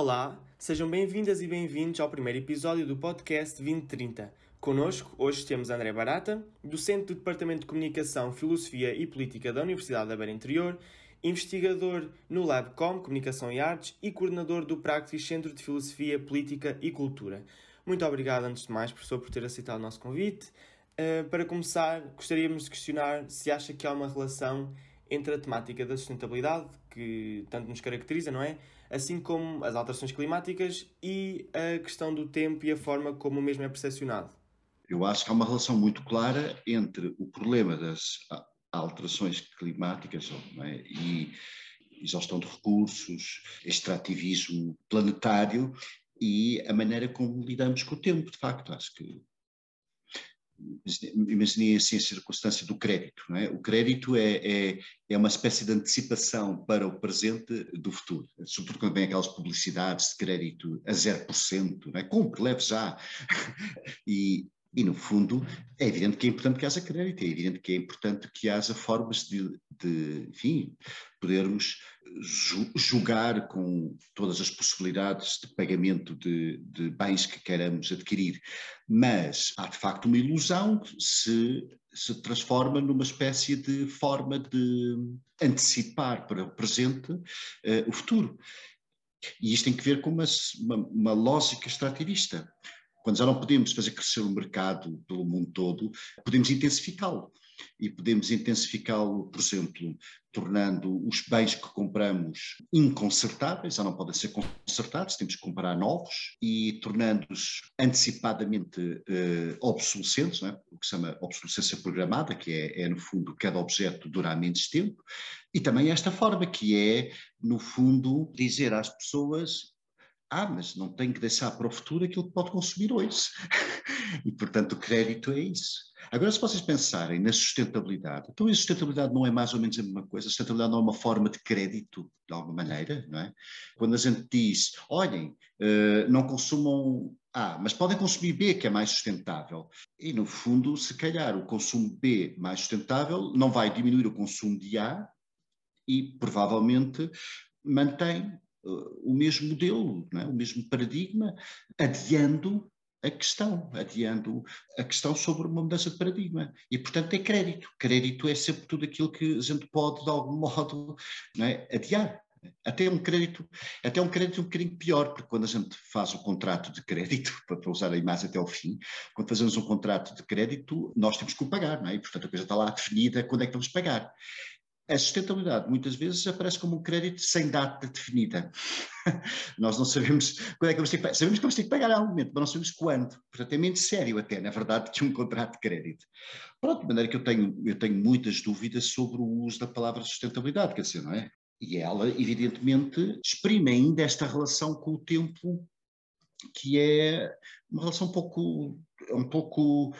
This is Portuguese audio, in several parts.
Olá, sejam bem-vindas e bem-vindos ao primeiro episódio do podcast 2030. Conosco, hoje temos André Barata, docente do Departamento de Comunicação, Filosofia e Política da Universidade da Beira Interior, investigador no LabCom Comunicação e Artes e coordenador do Practice Centro de Filosofia, Política e Cultura. Muito obrigado, antes de mais, professor, por ter aceitado o nosso convite. Uh, para começar, gostaríamos de questionar se acha que há uma relação entre a temática da sustentabilidade, que tanto nos caracteriza, não é? Assim como as alterações climáticas e a questão do tempo e a forma como o mesmo é percepcionado. Eu acho que há uma relação muito clara entre o problema das alterações climáticas é? e exaustão de recursos, extrativismo planetário e a maneira como lidamos com o tempo, de facto. Acho que imaginei assim a circunstância do crédito. Não é? O crédito é, é, é, uma espécie de antecipação para o presente do futuro, sobretudo quando vem aquelas publicidades de crédito a 0%, não é? compre, leve já. e, e, no fundo, é evidente que é importante que haja crédito, é evidente que é importante que haja formas de, de enfim, podermos julgar com todas as possibilidades de pagamento de, de, bens que queiramos adquirir. Mas há de facto uma ilusão que se, se transforma numa espécie de forma de antecipar para o presente uh, o futuro. E isto tem que ver com uma, uma, uma lógica extrativista. Quando já não podemos fazer crescer o mercado pelo mundo todo, podemos intensificá-lo. E podemos intensificá-lo, por exemplo, tornando os bens que compramos inconsertáveis, já não podem ser consertados, temos que comprar novos, e tornando-os antecipadamente uh, obsolescentes, é? o que se chama obsolescência programada, que é, é, no fundo, cada objeto durar menos tempo, e também esta forma, que é, no fundo, dizer às pessoas ah, mas não tem que deixar para o futuro aquilo que pode consumir hoje. e, portanto, o crédito é isso. Agora, se vocês pensarem na sustentabilidade, então a sustentabilidade não é mais ou menos a mesma coisa? A sustentabilidade não é uma forma de crédito, de alguma maneira, não é? Quando a gente diz, olhem, uh, não consumam A, mas podem consumir B, que é mais sustentável. E, no fundo, se calhar o consumo B mais sustentável não vai diminuir o consumo de A e, provavelmente, mantém o mesmo modelo, é? o mesmo paradigma, adiando a questão, adiando a questão sobre uma mudança de paradigma. E, portanto, é crédito. Crédito é sempre tudo aquilo que a gente pode, de algum modo, é? adiar. Até um crédito, até um crédito um bocadinho pior, porque quando a gente faz o contrato de crédito, para usar a imagem até ao fim, quando fazemos um contrato de crédito, nós temos que o pagar, não é? E, portanto, a coisa está lá definida quando é que vamos pagar. A sustentabilidade muitas vezes aparece como um crédito sem data definida. Nós não sabemos quando é que vamos ter que pagar. Sabemos que vamos ter que pagar em algum momento, mas não sabemos quando. Portanto, é menos sério até, na verdade, que um contrato de crédito. Pronto, de maneira que eu tenho, eu tenho muitas dúvidas sobre o uso da palavra sustentabilidade, quer dizer, não é? E ela, evidentemente, exprime ainda esta relação com o tempo, que é uma relação um pouco, um pouco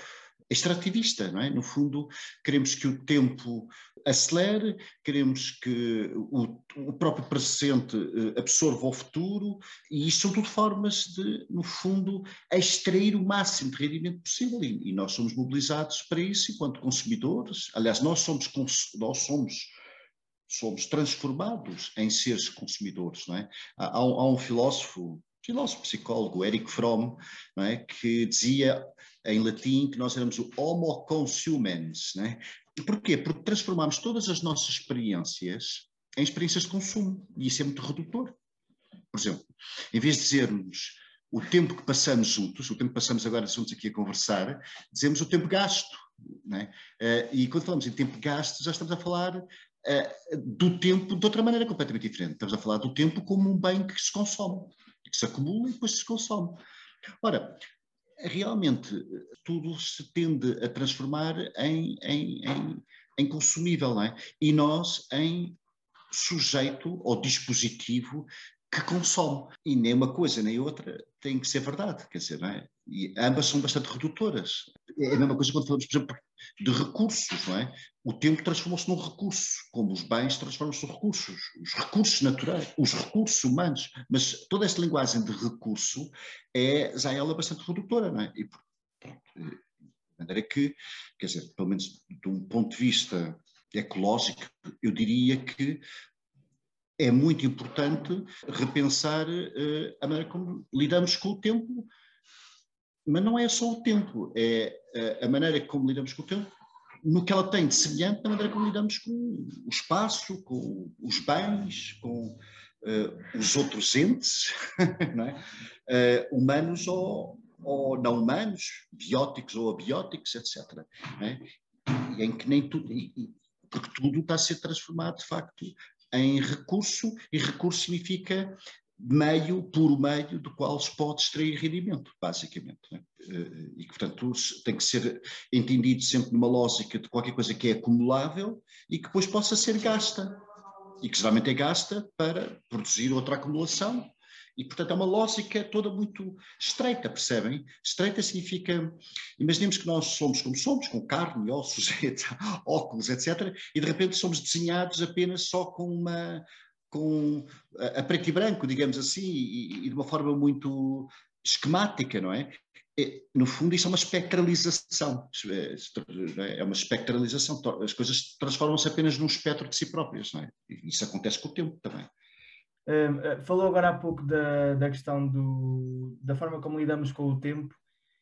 extrativista, não é? No fundo, queremos que o tempo acelere, queremos que o, o próprio presente eh, absorva o futuro, e isto são tudo formas de, no fundo, extrair o máximo de rendimento possível, e, e nós somos mobilizados para isso enquanto consumidores. Aliás, nós somos, nós somos somos transformados em seres consumidores, não é? Há, há um filósofo filósofo psicólogo Eric Fromm, é, que dizia em latim que nós éramos o homo consumens. É? E porquê? Porque transformamos todas as nossas experiências em experiências de consumo, e isso é muito redutor. Por exemplo, em vez de dizermos o tempo que passamos juntos, o tempo que passamos agora juntos aqui a conversar, dizemos o tempo gasto. É? Uh, e quando falamos em tempo gasto, já estamos a falar uh, do tempo de outra maneira completamente diferente. Estamos a falar do tempo como um bem que se consome que se acumula e depois se consome. Ora, realmente tudo se tende a transformar em, em, em, em consumível, não é? E nós em sujeito ou dispositivo que consome. E nem uma coisa nem outra tem que ser verdade, quer dizer, não é? E ambas são bastante redutoras. É a mesma coisa quando falamos, por exemplo, de recursos, não é? O tempo transformou-se num recurso, como os bens transformam-se em recursos, os recursos naturais, os recursos humanos, mas toda esta linguagem de recurso é já ela bastante redutora, não é? E, pronto, de maneira que, quer dizer, pelo menos de um ponto de vista ecológico, eu diria que é muito importante repensar uh, a maneira como lidamos com o tempo, mas não é só o tempo, é uh, a maneira como lidamos com o tempo, no que ela tem de semelhante na maneira como lidamos com o espaço, com os bens, com uh, os outros entes, é? humanos ou, ou não humanos, bióticos ou abióticos, etc. É? Em que nem tudo, porque tudo está a ser transformado de facto em recurso, e recurso significa meio, puro meio, do qual se pode extrair rendimento, basicamente. Né? E que, portanto, tem que ser entendido sempre numa lógica de qualquer coisa que é acumulável e que depois possa ser gasta. E que geralmente é gasta para produzir outra acumulação e, portanto, é uma lógica toda muito estreita, percebem? Estreita significa, imaginemos que nós somos como somos, com carne, ossos, óculos, etc., e de repente somos desenhados apenas só com uma, com a, preto e branco, digamos assim, e, e, de uma forma muito esquemática, não é? é no fundo, isso é uma espectralização. É, é uma espectralização. As coisas transformam-se apenas num espectro de si próprias, não é? Isso acontece com o tempo também. Uh, falou agora há pouco da, da questão do, da forma como lidamos com o tempo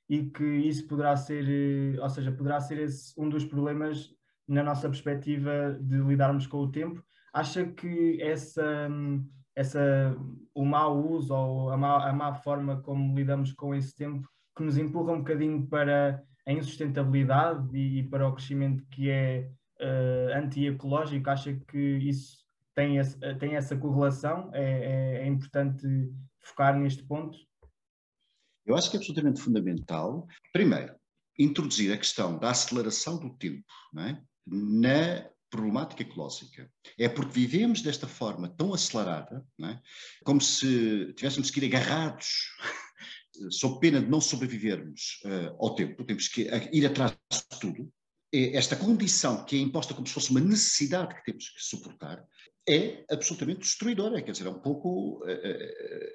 e que isso poderá ser, eh, ou seja, poderá ser esse um dos problemas na nossa perspectiva de lidarmos com o tempo. Acha que essa, essa, o mau uso ou a má, a má forma como lidamos com esse tempo que nos empurra um bocadinho para a insustentabilidade e, e para o crescimento que é uh, anti-ecológico, acha que isso tem, esse, tem essa correlação? É, é, é importante focar neste ponto? Eu acho que é absolutamente fundamental, primeiro, introduzir a questão da aceleração do tempo é? na problemática ecológica. É porque vivemos desta forma tão acelerada, é? como se tivéssemos que ir agarrados, sob pena de não sobrevivermos uh, ao tempo, temos que ir atrás de tudo. Esta condição que é imposta como se fosse uma necessidade que temos que suportar, é absolutamente destruidora, quer dizer, é um pouco, é,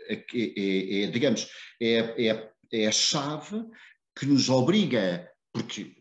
é, é, é digamos, é, é, a chave que nos obriga, porque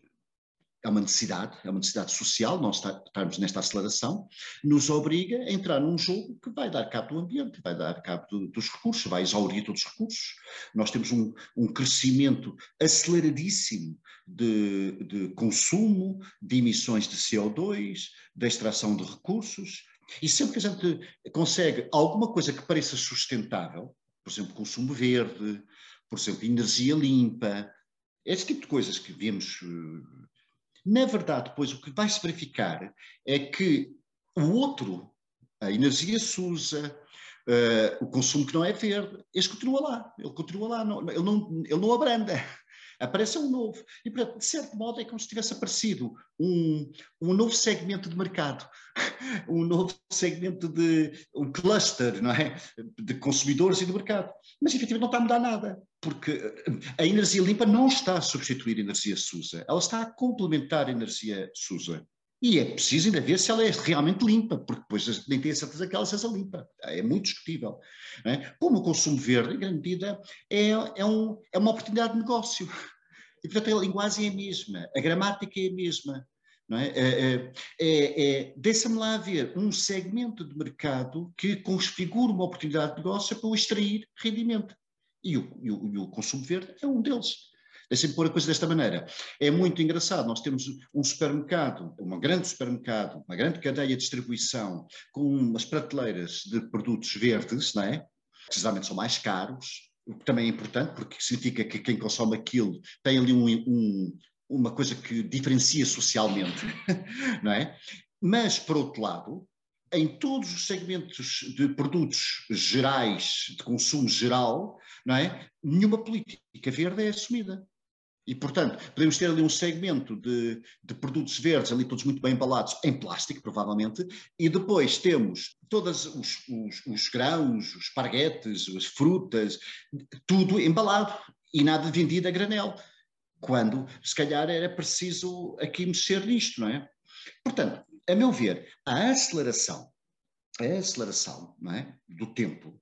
é uma necessidade, é uma necessidade social, nós estarmos nesta aceleração, nos obriga a entrar num jogo que vai dar cabo do ambiente, vai dar cabo do, dos recursos, vai exaurir todos os recursos. Nós temos um, um crescimento aceleradíssimo de, de consumo, de emissões de CO2, da extração de recursos, e sempre que a gente consegue alguma coisa que pareça sustentável, por exemplo, consumo verde, por exemplo, energia limpa, esse tipo de coisas que vemos. Eh, na verdade, depois o que vai se verificar é que o outro, a energia suja, uh, o consumo que não é verde, este continua lá, ele continua lá, não, ele, não, ele não abranda aparece um novo. E, portanto, de certo modo, é como se tivesse aparecido um, um novo segmento de mercado, um novo segmento de um cluster, não é? De consumidores e de mercado. Mas, efetivamente, não está a mudar nada, porque a energia limpa não está a substituir a energia SUSA, ela está a complementar a energia SUSA. E é preciso ainda ver se ela é realmente limpa, porque depois nem tenho a certeza que ela seja limpa. É muito discutível. É? Como o consumo verde, em grande medida, é, é, um, é uma oportunidade de negócio. E, portanto, a linguagem é a mesma, a gramática é a mesma. Não? É, é, é, é Deixa-me lá ver um segmento de mercado que configura uma oportunidade de negócio para o extrair rendimento. E o, e o, e o consumo verde é um deles. Deixem-me pôr a coisa desta maneira. É muito engraçado, nós temos um supermercado, um grande supermercado, uma grande cadeia de distribuição, com umas prateleiras de produtos verdes, não é? que geralmente são mais caros, o que também é importante, porque significa que quem consome aquilo tem ali um, um, uma coisa que diferencia socialmente, não é? Mas, por outro lado, em todos os segmentos de produtos gerais, de consumo geral, não é? nenhuma política verde é assumida. E, portanto, podemos ter ali um segmento de, de, produtos verdes, ali todos muito bem embalados, em plástico, provavelmente, e depois temos todos os, os, os grãos, os esparguetes, as frutas, tudo embalado e nada vendido a granel. Quando, se calhar, era preciso aqui mexer nisto, não é? Portanto, a meu ver, a aceleração, a aceleração não é, do tempo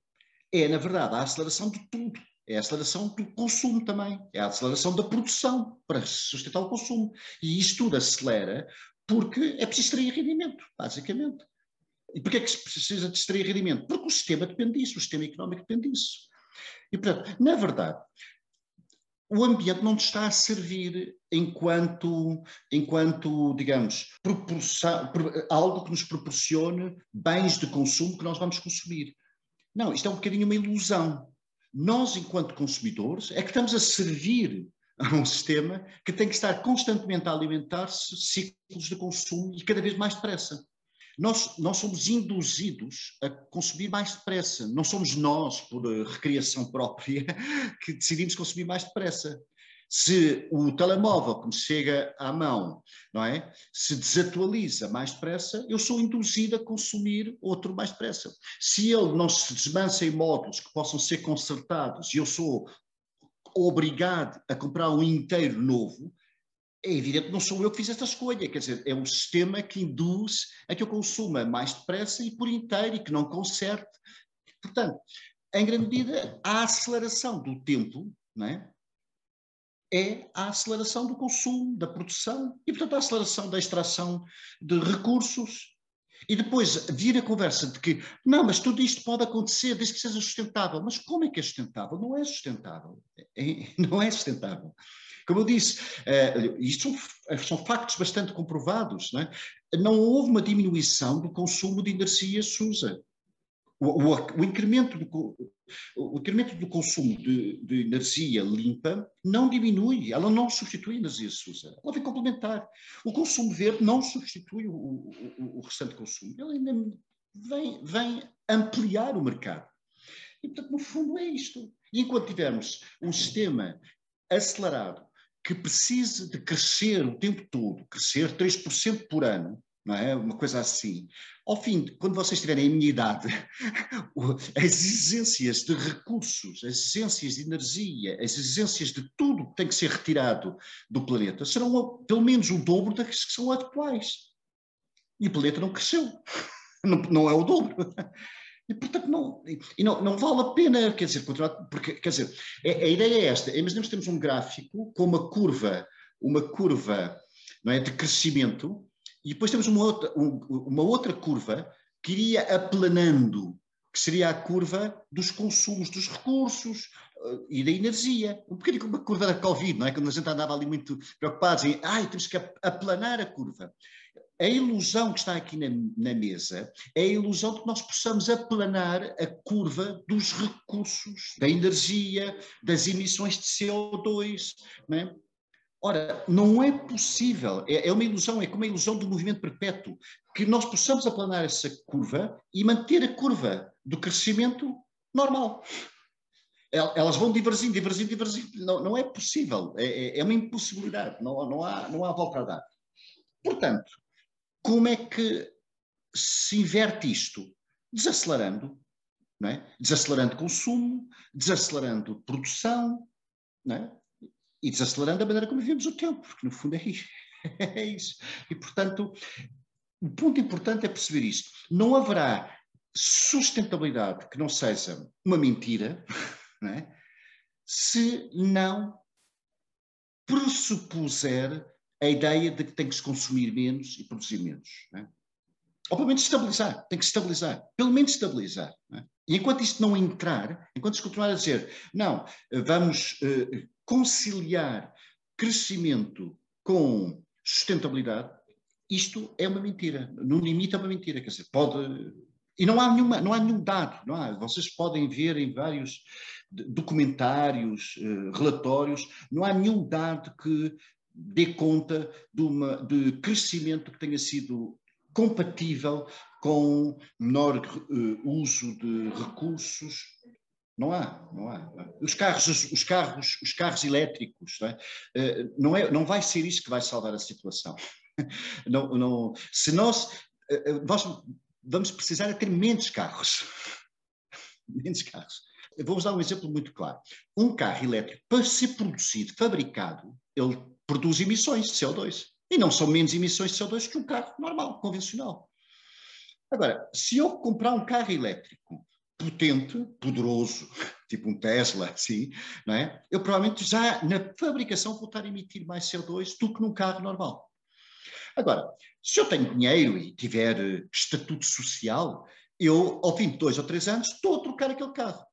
é, na verdade, a aceleração de tudo é a aceleração do consumo também, é a aceleração da produção para sustentar o consumo. E isto tudo acelera porque é preciso extrair rendimento, basicamente. E porquê é que se precisa de extrair rendimento? Porque o sistema depende disso, o sistema económico depende disso. E, portanto, na verdade, o ambiente não te está a servir enquanto, enquanto digamos, algo que nos proporcione bens de consumo que nós vamos consumir. Não, isto é um bocadinho uma ilusão. Nós, enquanto consumidores, é que estamos a servir a um sistema que tem que estar constantemente a alimentar-se ciclos de consumo e cada vez mais depressa. Nós, nós somos induzidos a consumir mais depressa. Não somos nós, por recriação própria, que decidimos consumir mais depressa. Se o telemóvel que me chega à mão, não é, se desatualiza mais depressa, eu sou induzido a consumir outro mais depressa. Se ele não se desmancha em módulos que possam ser consertados e eu sou obrigado a comprar um inteiro novo, é evidente que não sou eu que fiz esta escolha, quer dizer, é o sistema que induz a que eu consuma mais depressa e por inteiro e que não conserte. Portanto, em grande medida, a aceleração do tempo não é? É a aceleração do consumo, da produção e, portanto, a aceleração da extração de recursos. E depois vir a conversa de que, não, mas tudo isto pode acontecer desde que seja sustentável. Mas como é que é sustentável? Não é sustentável. É, não é sustentável. Como eu disse, uh, isto são, são, factos bastante comprovados. Não, é? não houve uma diminuição do consumo de energia SUSA. O, o, o, incremento do, o incremento do consumo de, de, energia limpa não diminui, ela não substitui a energia SUSA, ela vem complementar. O consumo verde não substitui o, o restante consumo, ele ainda vem, vem ampliar o mercado. E, portanto, no fundo é isto. E enquanto tivermos um sistema acelerado que precise de crescer o tempo todo, crescer 3% por ano, não é? Uma coisa assim. Ao fim, quando vocês estiverem a minha idade, as exigências de recursos, as exigências de energia, as exigências de tudo que tem que ser retirado do planeta serão pelo menos o dobro das que são atuais. E o planeta não cresceu. Não, não é o dobro. E, portanto, não, e não, não vale a pena, quer dizer, continuar, porque, quer dizer, a, a ideia é esta, imaginemos que temos um gráfico com uma curva, uma curva não é, de crescimento, e depois temos uma outra, um, uma outra curva que iria aplanando, que seria a curva dos consumos dos recursos uh, e da energia. Um bocadinho como a curva da Covid, não é? Quando a gente andava ali muito preocupados em, ai, temos que aplanar a curva. A ilusão que está aqui na, na, mesa é a ilusão de que nós possamos aplanar a curva dos recursos, da energia, das emissões de CO2. Não é? Ora, não é possível, é, é uma ilusão, é como a ilusão do movimento perpétuo, que nós possamos aplanar essa curva e manter a curva do crescimento normal. Elas vão divergindo, divergindo, divergindo. Não, não é possível, é, é, é uma impossibilidade, não, não, há, não há volta a dar. Portanto, como é que se inverte isto? Desacelerando, não é? desacelerando consumo, desacelerando produção, não é? E desacelerando a maneira como vivemos o tempo, porque no fundo é isso. é isso. E, portanto, o ponto importante é perceber isto. Não haverá sustentabilidade que não seja uma mentira, não é? se não pressupuser a ideia de que tem que se consumir menos e produzir menos. Né? Ou pelo menos estabilizar, tem que estabilizar, pelo menos estabilizar. Né? E enquanto isto não entrar, enquanto se continuar a dizer, não, vamos uh, conciliar crescimento com sustentabilidade, isto é uma mentira. No limite é uma mentira, quer dizer, pode. E não há, nenhuma, não há nenhum dado, não há. Vocês podem ver em vários documentários, uh, relatórios, não há nenhum dado que dê conta de, uma, de crescimento que tenha sido compatível com menor uh, uso de recursos. Não há, não há. Os carros, os carros, os carros elétricos, não é? Uh, não, é, não vai ser isso que vai salvar a situação. não, não, se nós, nós vamos precisar ter menos carros. menos carros. Vou-vos dar um exemplo muito claro. Um carro elétrico, para ser produzido, fabricado, ele produz emissões de CO2. E não são menos emissões de CO2 que um carro normal, convencional. Agora, se eu comprar um carro elétrico potente, poderoso, tipo um Tesla, assim, não é? eu provavelmente já na fabricação vou estar a emitir mais CO2 do que num carro normal. Agora, se eu tenho dinheiro e tiver eh, estatuto social, eu, ao fim de dois ou três anos, estou a trocar aquele carro.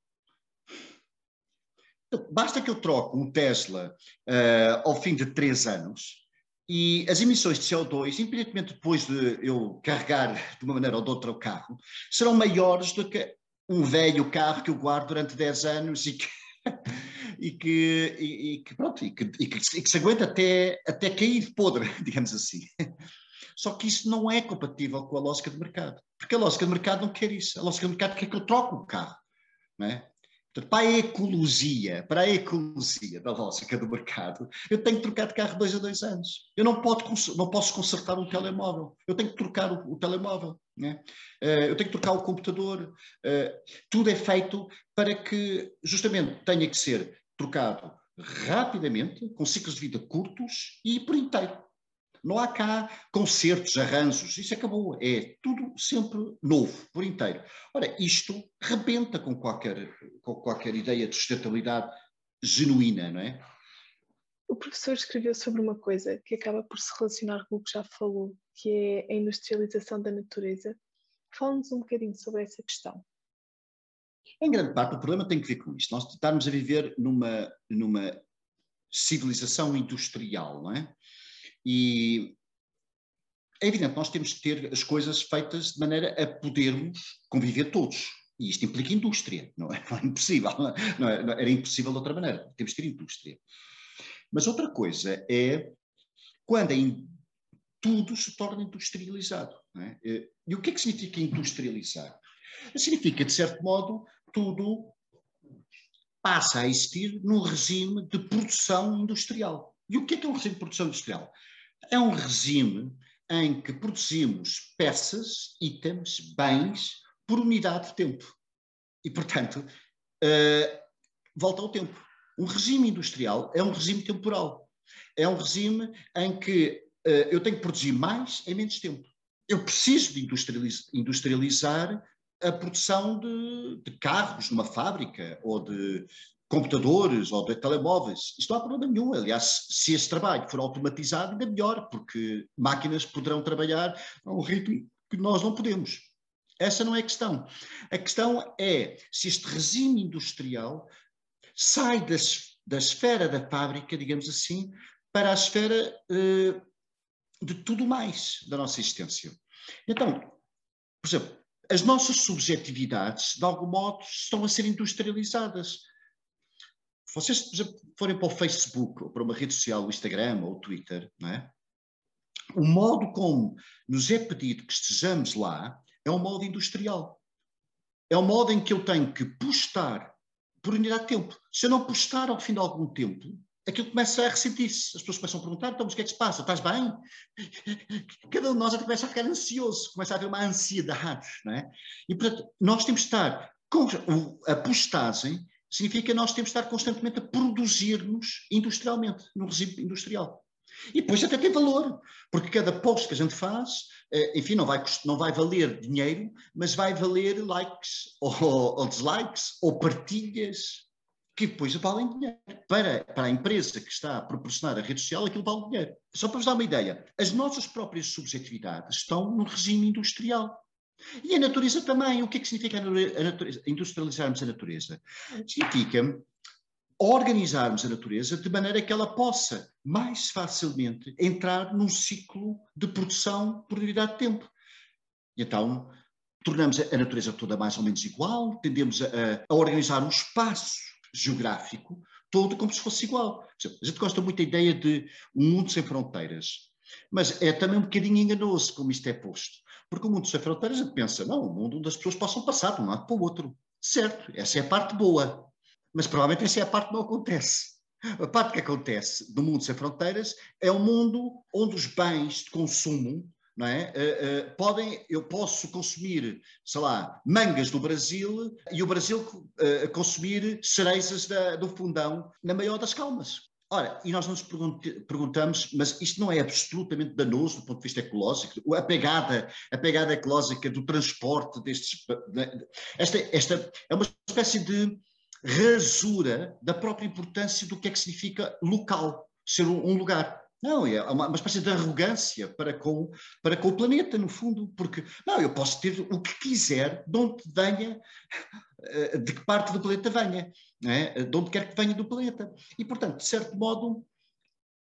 Basta que eu troque um Tesla uh, ao fim de três anos e as emissões de CO2, independentemente depois de eu carregar de uma maneira ou de outra o carro, serão maiores do que um velho carro que eu guardo durante 10 anos e que, e que, e, e que pronto, e que, e que, e que se aguenta até, até cair podre, digamos assim. Só que isso não é compatível com a lógica de mercado, porque a lógica de mercado não quer isso. A lógica de mercado quer que eu troque o carro. Não é? Portanto, para a ecologia, para a ecologia da lógica do mercado, eu tenho que trocar de carro dois a dois anos. Eu não, pode, não posso consertar um telemóvel. Eu tenho que trocar o, o telemóvel. Né? Uh, eu tenho que trocar o computador. Uh, tudo é feito para que, justamente, tenha que ser trocado rapidamente, com ciclos de vida curtos e por inteiro. Não há cá concertos, arranjos, isso acabou. É tudo sempre novo, por inteiro. Ora, isto rebenta com qualquer, com qualquer ideia de sustentabilidade genuína, não é? O professor escreveu sobre uma coisa que acaba por se relacionar com o que já falou, que é a industrialização da natureza. Fala-nos um bocadinho sobre essa questão. Em grande parte, o problema tem que ver com isto. Nós estarmos a viver numa, numa civilização industrial, não é? E é evidente, nós temos que ter as coisas feitas de maneira a podermos conviver todos. E isto implica indústria, não é, não é impossível, é, não era impossível de outra maneira, temos que ter indústria. Mas outra coisa é quando in, tudo se torna industrializado. É? E o que é que significa industrializar? Significa, de certo modo, tudo passa a existir num regime de produção industrial. E o que é que é um regime de produção industrial? É um regime em que produzimos peças, itens, bens, por unidade de tempo. E, portanto, uh, volta ao tempo. Um regime industrial é um regime temporal. É um regime em que uh, eu tenho que produzir mais em menos tempo. Eu preciso de industrializar a produção de, de carros numa fábrica ou de computadores ou de telemóveis. Isto não há problema nenhum. Aliás, se esse trabalho for automatizado, ainda melhor, porque máquinas poderão trabalhar a um ritmo que nós não podemos. Essa não é a questão. A questão é se este regime industrial sai das, da esfera da fábrica, digamos assim, para a esfera uh, de tudo mais da nossa existência. Então, por exemplo, as nossas subjetividades, de algum modo, estão a ser industrializadas vocês, por exemplo, forem para o Facebook ou para uma rede social, o Instagram ou o Twitter, não é? o modo como nos é pedido que estejamos lá é um modo industrial. É um modo em que eu tenho que postar por unidade de tempo. Se eu não postar ao fim de algum tempo, aquilo começa a ressentir-se. As pessoas começam a perguntar, então, o que é que se passa? Estás bem? Cada um de nós até começa a ficar ansioso, começa a haver uma ansiedade, não é? E, portanto, nós temos que estar com a postagem significa que nós temos de estar constantemente a produzir-nos industrialmente, no regime industrial. E depois até tem valor, porque cada post que a gente faz, eh, enfim, não vai, não vai valer dinheiro, mas vai valer likes ou, ou dislikes ou partilhas, que depois valem dinheiro. Para, para a empresa que está a proporcionar a rede social, aquilo vale dinheiro. Só para vos dar uma ideia, as nossas próprias subjetividades estão no regime industrial. E a natureza também. O que é que significa a natureza? Industrializarmos a natureza? Significa organizarmos a natureza de maneira que ela possa mais facilmente entrar num ciclo de produção por unidade de tempo. E então tornamos a natureza toda mais ou menos igual, tendemos a, a organizar o espaço geográfico todo como se fosse igual. A gente gosta muito da ideia de um mundo sem fronteiras, mas é também um bocadinho enganoso como isto é posto. Porque o mundo sem fronteiras, a gente pensa, não, o mundo onde as pessoas possam passar de um lado para o outro. Certo, essa é a parte boa. Mas provavelmente essa é a parte que não acontece. A parte que acontece do mundo sem fronteiras é um mundo onde os bens de consumo não é? Uh, uh, podem, eu posso consumir, sei lá, mangas do Brasil e o Brasil uh, consumir cerejas da, do fundão na maior das calmas. Ora, e nós nos perguntamos, mas isto não é absolutamente danoso do ponto de vista ecológico? A pegada, a pegada ecológica do transporte destes. Esta, esta é uma espécie de rasura da própria importância do que é que significa local, ser um, lugar. Não, é uma, uma espécie de arrogância para com, para com o planeta, no fundo, porque não, eu posso ter o que quiser, de onde venha, eh, de que parte do planeta venha, é? de onde quer que venha do planeta. E, portanto, de certo modo,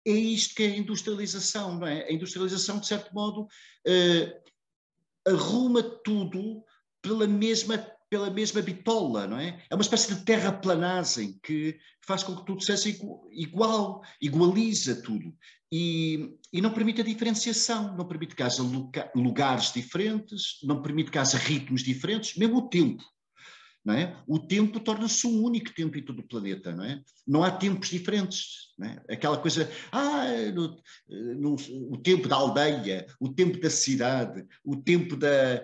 é isto que é a industrialização, não é? A industrialização, de certo modo, uh, arruma tudo pela mesma pela mesma bitola, não é? É uma espécie de terraplanagem que faz com que tudo seja igual, igualiza tudo. E, e não permite a diferenciação, não permite que haja lugares diferentes, não permite que haja ritmos diferentes, mesmo o tempo. Não é? O tempo torna-se um único tempo em todo o planeta, não é? Não há tempos diferentes, não é? Aquela coisa, ah, no, no, o tempo da aldeia, o tempo da cidade, o tempo da,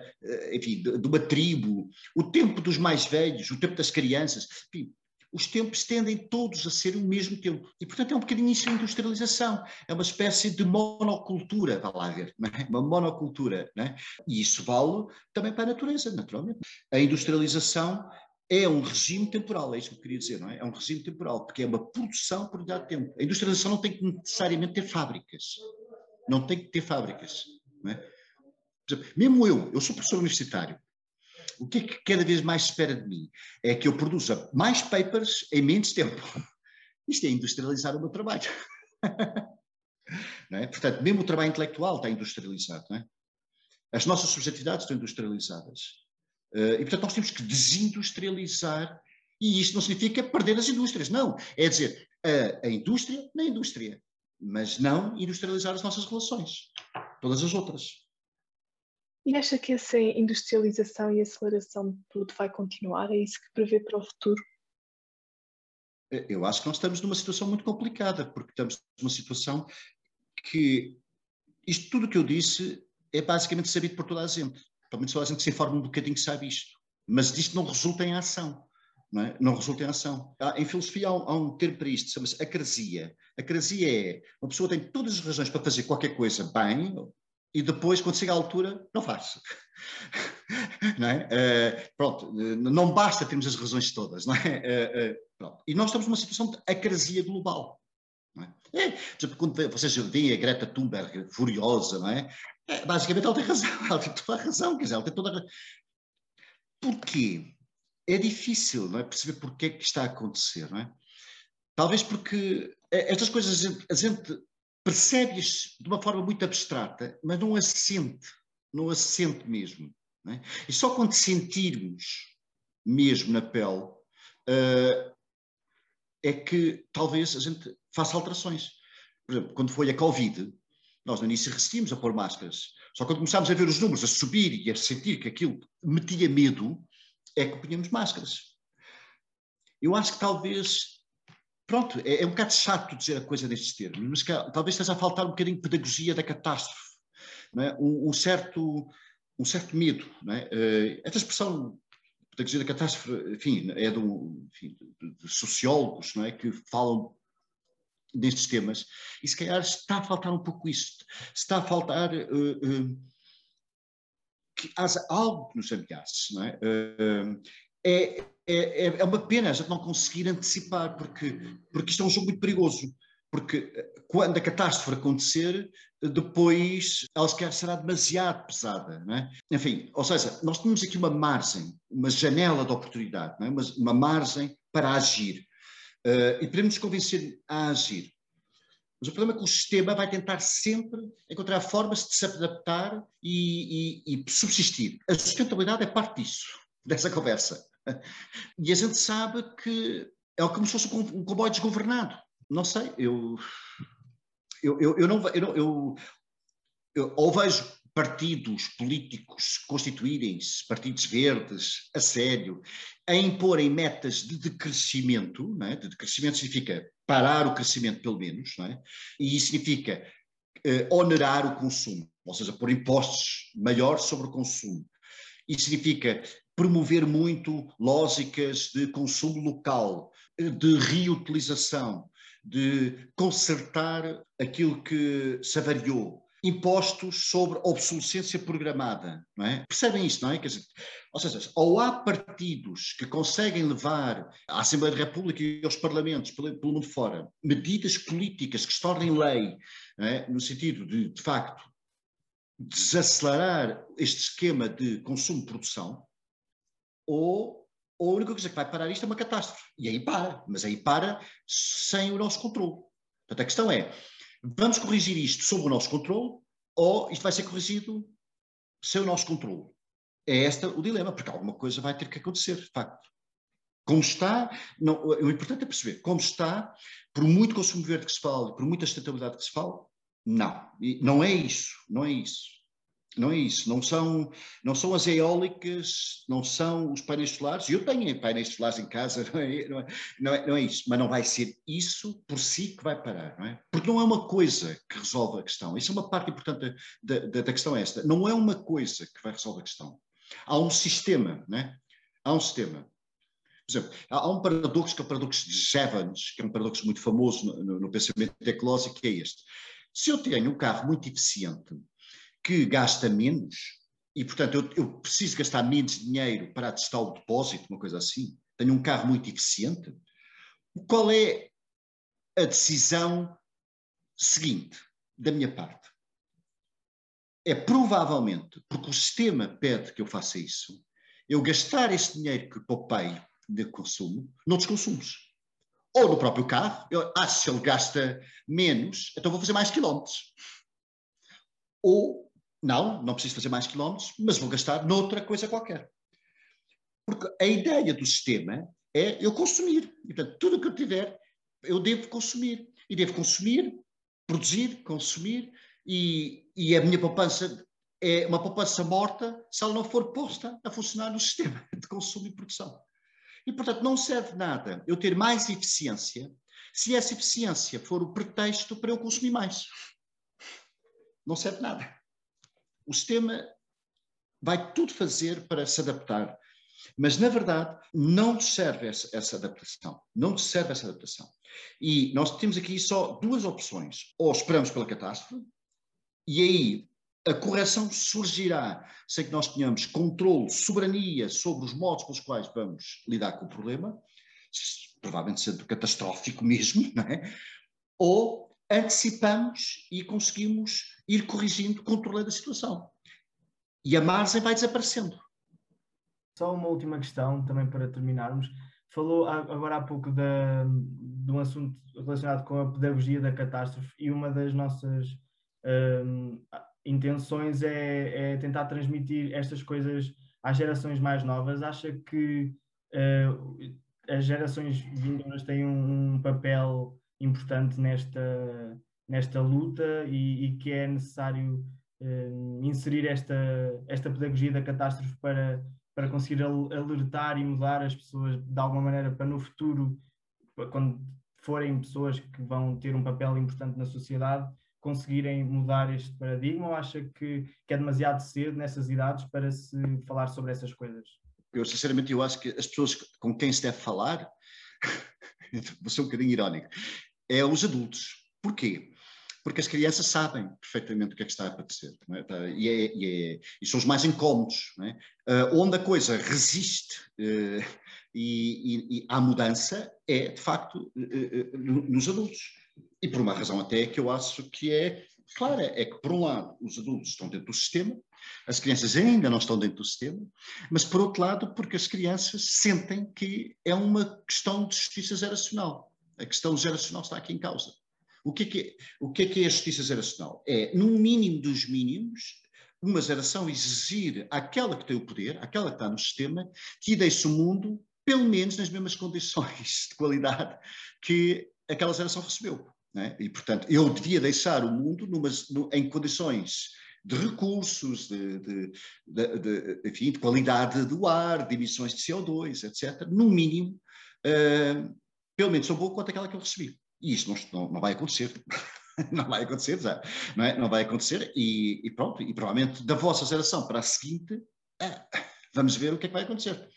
enfim, de, de uma tribo, o tempo dos mais velhos, o tempo das crianças, enfim, os tempos tendem todos a ser o mesmo tempo. E, portanto, é um bocadinho isso a industrialização. É uma espécie de monocultura, vá lá ver, é? uma monocultura. É? E isso vale também para a natureza, naturalmente. A industrialização é um regime temporal, é isso que eu queria dizer, não é? É um regime temporal, porque é uma produção por de tempo. A industrialização não tem que necessariamente ter fábricas. Não tem que ter fábricas. Não é? Mesmo eu, eu sou professor universitário, o que é que cada vez mais se espera de mim? É que eu produza mais papers em menos tempo. Isto é industrializar o meu trabalho. É? Portanto, mesmo o trabalho intelectual está industrializado. É? As nossas subjetividades estão industrializadas. Uh, e, portanto, nós temos que desindustrializar. E isto não significa perder as indústrias, não. É dizer, a, a indústria na indústria, mas não industrializar as nossas relações, todas as outras. E acha que essa industrialização e aceleração de tudo vai continuar? É isso que prevê para o futuro? Eu acho que nós estamos numa situação muito complicada, porque estamos numa situação que isto tudo que eu disse é basicamente sabido por toda a gente. Pelo menos toda a gente que se informa um bocadinho sabe isto. Mas isto não resulta em ação. Não, é? não resulta em ação. Há, em filosofia há um, há um termo para isto, chama-se acrasia. Acrasia é uma pessoa tem todas as razões para fazer qualquer coisa bem, e depois, quando chega à altura, não faz. não é? Uh, pronto, não basta termos as razões todas, não é? Uh, uh, e nós estamos numa situação de acrasia global. Não é? é quando vocês veem a Greta Thunberg furiosa, não é? é? Basicamente ela tem razão, ela tem toda a razão, quer dizer, ela tem toda a razão. Porquê? É difícil não é? perceber porquê é que está a acontecer, não é? Talvez porque estas coisas a gente, a gente percebe-as de uma forma muito abstrata, mas não as sente, não as sente mesmo. É? E só quando sentirmos mesmo na pele uh, é que talvez a gente faça alterações. Por exemplo, quando foi a Covid, nós no início resistimos a pôr máscaras. Só quando começámos a ver os números a subir e a sentir que aquilo metia medo, é que punhamos máscaras. Eu acho que talvez pronto, é, é, um bocado chato dizer a coisa destes termos, mas que, talvez esteja a faltar um bocadinho de pedagogia da catástrofe, é? um, um, certo, um certo medo. É? Uh, esta expressão pedagogia da catástrofe, enfim, é enfim, de, sociólogos não é? que falam destes temas, e se calhar está a faltar um pouco isso, está a faltar uh, uh, que haja algo que nos ameace, não é? É, é, é uma pena a gente não conseguir antecipar, porque, porque isto é um jogo muito perigoso. Porque eh, quando a catástrofe acontecer, depois ela se calhar será demasiado pesada. Não é? Enfim, ou seja, nós temos aqui uma margem, uma janela de oportunidade, não é? uma, uma margem para agir. Uh, e podemos convencer a agir. Mas o problema é que o sistema vai tentar sempre encontrar formas de se adaptar e, e, e subsistir. A sustentabilidade é parte disso, dessa conversa. E a gente sabe que é como se fosse um comboio desgovernado. Não sei, eu, eu, eu, eu não, eu, eu, eu ou vejo partidos políticos constituírem-se, partidos verdes, a sério, a imporem metas de decrescimento, é? de decrescimento significa parar o crescimento pelo menos, é? e isso significa eh, onerar o consumo, ou seja, pôr impostos maiores sobre o consumo. Isso significa promover muito lógicas de consumo local, de reutilização, de consertar aquilo que se avariou. impostos sobre obsolescência programada. Não é? Percebem isto, não é? Quer dizer, ou seja, ou há partidos que conseguem levar à Assembleia da República e aos parlamentos pelo, mundo fora medidas políticas que se tornem lei, é? no sentido de, de facto, desacelerar este esquema de consumo-produção, ou, a única coisa que vai parar isto é uma catástrofe. E aí para, mas aí para sem o nosso controle. Portanto, a questão é, vamos corrigir isto sob o nosso controle ou isto vai ser corrigido sem o nosso controle? É este o dilema, porque alguma coisa vai ter que acontecer, de facto. Como está, não, o importante é perceber, como está, por muito consumo verde que se fale, por muita sustentabilidade que se fale, não, não é isso, não é isso. Não é isso, não são, não são as eólicas, não são os painéis solares. Eu tenho painéis solares em casa, não é, não, é, não, é, não é isso, mas não vai ser isso por si que vai parar, não é? Porque não é uma coisa que resolve a questão. Isso é uma parte importante da, da, da questão esta. Não é uma coisa que vai resolver a questão. Há um sistema, não é? Há um sistema. Por exemplo, há um paradoxo que é o paradoxo de Jevons, que é um paradoxo muito famoso no, no, no pensamento ecológico, que é este. Se eu tenho um carro muito eficiente, que gasta menos, e portanto eu, eu, preciso gastar menos dinheiro para atestar o depósito, uma coisa assim, tenho um carro muito eficiente, qual é a decisão seguinte da minha parte? É provavelmente, porque o sistema pede que eu faça isso, eu gastar esse dinheiro que poupei de consumo noutros consumos. Ou no próprio carro, eu, ah, se ele gasta menos, então vou fazer mais quilómetros. Ou não, não preciso fazer mais quilómetros, mas vou gastar noutra coisa qualquer. Porque a ideia do sistema é eu consumir. E, portanto, tudo o que eu tiver, eu devo consumir. E devo consumir, produzir, consumir, e, e a minha poupança é uma poupança morta se ela não for posta a funcionar no sistema de consumo e produção. E, portanto, não serve nada eu ter mais eficiência se essa eficiência for o pretexto para eu consumir mais. Não serve nada. O sistema vai tudo fazer para se adaptar. Mas, na verdade, não serve essa, essa, adaptação. Não serve essa adaptação. E nós temos aqui só duas opções. Ou esperamos pela catástrofe, e aí a correção surgirá sem que nós tenhamos controle, soberania sobre os modos pelos quais vamos lidar com o problema, provavelmente sendo catastrófico mesmo, não é? ou antecipamos e conseguimos ir corrigindo, controlando a situação. E a margem vai desaparecendo. Só uma última questão, também para terminarmos. Falou agora há pouco da, de um assunto relacionado com a pedagogia da catástrofe e uma das nossas um, intenções é, é, tentar transmitir estas coisas às gerações mais novas. Acha que uh, as gerações vindouras têm um, um papel importante nesta, nesta luta e, e que é necessário uh, inserir esta, esta pedagogia da catástrofe para, para conseguir alertar e mudar as pessoas de alguma maneira para no futuro, quando forem pessoas que vão ter um papel importante na sociedade, conseguirem mudar este paradigma ou acha que, que é demasiado cedo nessas idades para se falar sobre essas coisas? Eu, sinceramente, eu acho que as pessoas com quem se deve falar, vou ser um bocadinho irónico, é os adultos. Porquê? Porque as crianças sabem perfeitamente o que é que está a acontecer. É? Tá, e, é, e, é, e, são os mais incómodos. Uh, onde a coisa resiste uh, e, e, à mudança é, de facto, uh, nos adultos. E por uma razão até que eu acho que é clara, é que, por um lado, os adultos estão dentro do sistema, as crianças ainda não estão dentro do sistema, mas, por outro lado, porque as crianças sentem que é uma questão de justiça geracional. A questão geracional está aqui em causa. O que é que o que é, que é a justiça geracional? É, no mínimo dos mínimos, uma geração exigir àquela que tem o poder, àquela que está no sistema, que deixe o mundo, pelo menos, nas mesmas condições de qualidade que aquela geração recebeu. É? E, portanto, eu devia deixar o mundo numa, em condições de recursos, de, de, de, de, enfim, de qualidade do ar, de emissões de CO2, etc., no mínimo, uh, pelo menos tão boa quanto aquela que eu recebi. E isto não, não, vai acontecer. não vai acontecer, já, não, é? não vai acontecer e, e, pronto, e provavelmente da vossa geração para a seguinte, é, vamos ver o que é que vai acontecer.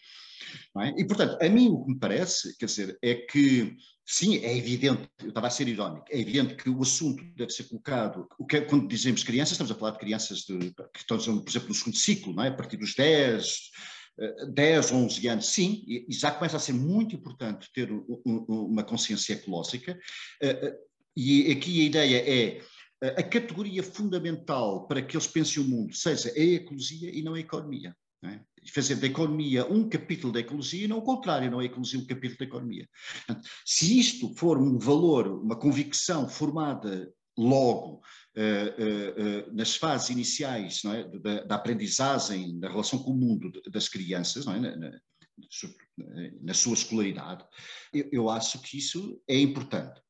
É? E, portanto, a mim o que me parece, quer dizer, é que, sim, é evidente, eu estava a ser irónico, é evidente que o assunto deve ser colocado, o que, é, quando dizemos crianças, estamos a falar de crianças de, que estão, por exemplo, no segundo ciclo, não é? a partir dos 10, 10, 11 anos, sim, e já começa a ser muito importante ter uma consciência ecológica, eh, eh, e aqui a ideia é eh, a categoria fundamental para que eles pensem o mundo seja a ecologia e não a economia. É? Fazer da economia um capítulo da ecologia e não o contrário, não a ecologia um capítulo da economia. Se isto for um valor, uma convicção formada logo uh, uh, nas fases iniciais é? da, da, aprendizagem, da relação com o mundo das crianças, é? na, na, na, sua escolaridade, eu, eu, acho que isso é importante.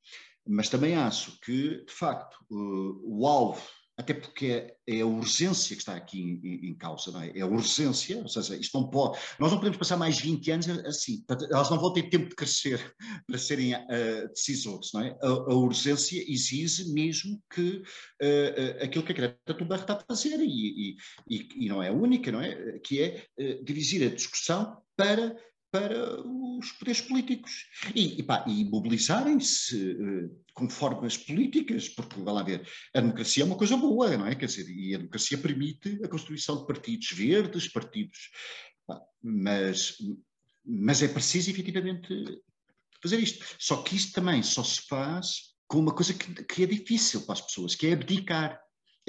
Mas também acho que, de facto, o alvo até porque é, é, a urgência que está aqui em, em, causa, não é? É a urgência, ou seja, isto não pode, nós não podemos passar mais 20 anos assim, elas não vão ter tempo de crescer para serem uh, decisores, não é? A, a, urgência exige mesmo que uh, uh, aquilo que a Greta Thunberg está a fazer, e, e, e, não é a única, não é? Que é dirigir a discussão para para os poderes políticos e, e, e mobilizarem-se uh, com formas políticas, porque, vai lá ver, a democracia é uma coisa boa, não é? Quer dizer, e a democracia permite a constituição de partidos verdes, partidos. Pá, mas, mas é preciso, efetivamente, fazer isto. Só que isto também só se faz com uma coisa que, que é difícil para as pessoas, que é abdicar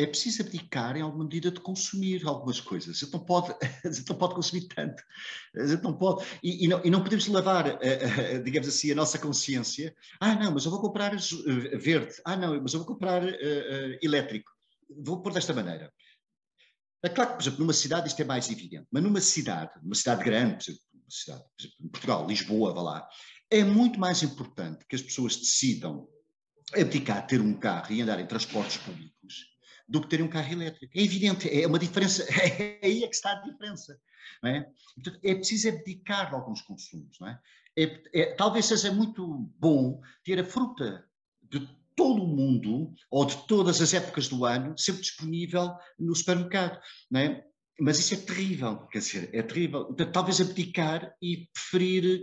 é preciso abdicar em alguma medida de consumir algumas coisas. A gente não pode, a gente não pode consumir tanto. A gente não pode. E, e, não, e não, podemos levar, a, a, digamos assim, a nossa consciência. Ah, não, mas eu vou comprar verde. Ah, não, mas eu vou comprar uh, uh, elétrico. Vou pôr desta maneira. É claro que, por exemplo, numa cidade isto é mais evidente, mas numa cidade, numa cidade grande, por exemplo, cidade, por exemplo, em Portugal, Lisboa, vá lá, é muito mais importante que as pessoas decidam abdicar, ter um carro e andar em transportes públicos do que ter um carro elétrico. É evidente, é uma diferença, é aí é que está a diferença. Não é? É preciso abdicar de alguns consumos. Não é? É, é, talvez seja muito bom ter a fruta de todo o mundo, ou de todas as épocas do ano, sempre disponível no supermercado. Não é? Mas isso é terrível, quer dizer, é terrível. Talvez abdicar e preferir,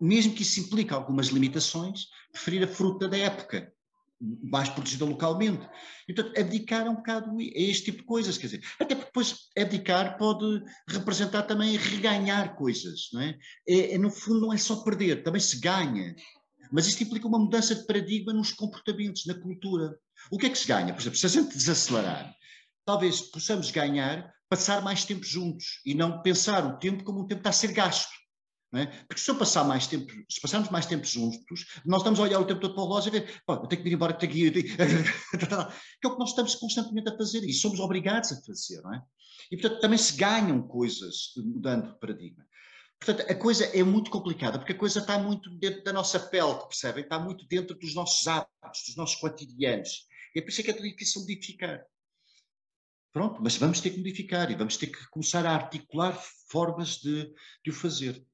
mesmo que isso implique algumas limitações, preferir a fruta da época mais protegida localmente. Então, abdicar é um bocado a este tipo de coisas, quer dizer, até porque depois abdicar pode representar também reganhar coisas, não é? é? é? No fundo, não é só perder, também se ganha. Mas isto implica uma mudança de paradigma nos comportamentos, na cultura. O que é que se ganha? Por exemplo, se a gente desacelerar, talvez possamos ganhar passar mais tempo juntos e não pensar o tempo como um tempo que está a ser gasto. É? Porque se eu passar mais tempo, se passarmos mais tempo juntos, nós estamos a olhar o tempo todo para o relógio e ver, eu tenho que ir embora, tenho que ir, que é o que nós estamos constantemente a fazer e somos obrigados a fazer, não é? E portanto também se ganham coisas mudando de paradigma. Portanto, a coisa é muito complicada, porque a coisa está muito dentro da nossa pele, percebem? Está muito dentro dos nossos hábitos, dos nossos cotidianos. E é por isso que é tão difícil modificar. Pronto, mas vamos ter que modificar e vamos ter que começar a articular formas de, de o fazer.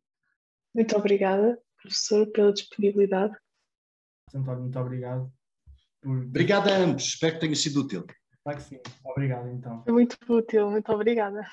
Muito obrigada, professor, pela disponibilidade. António, muito obrigado. Por... Obrigado a ambos, espero que tenha sido útil. Claro que sim, obrigado então. Foi muito útil, muito obrigada.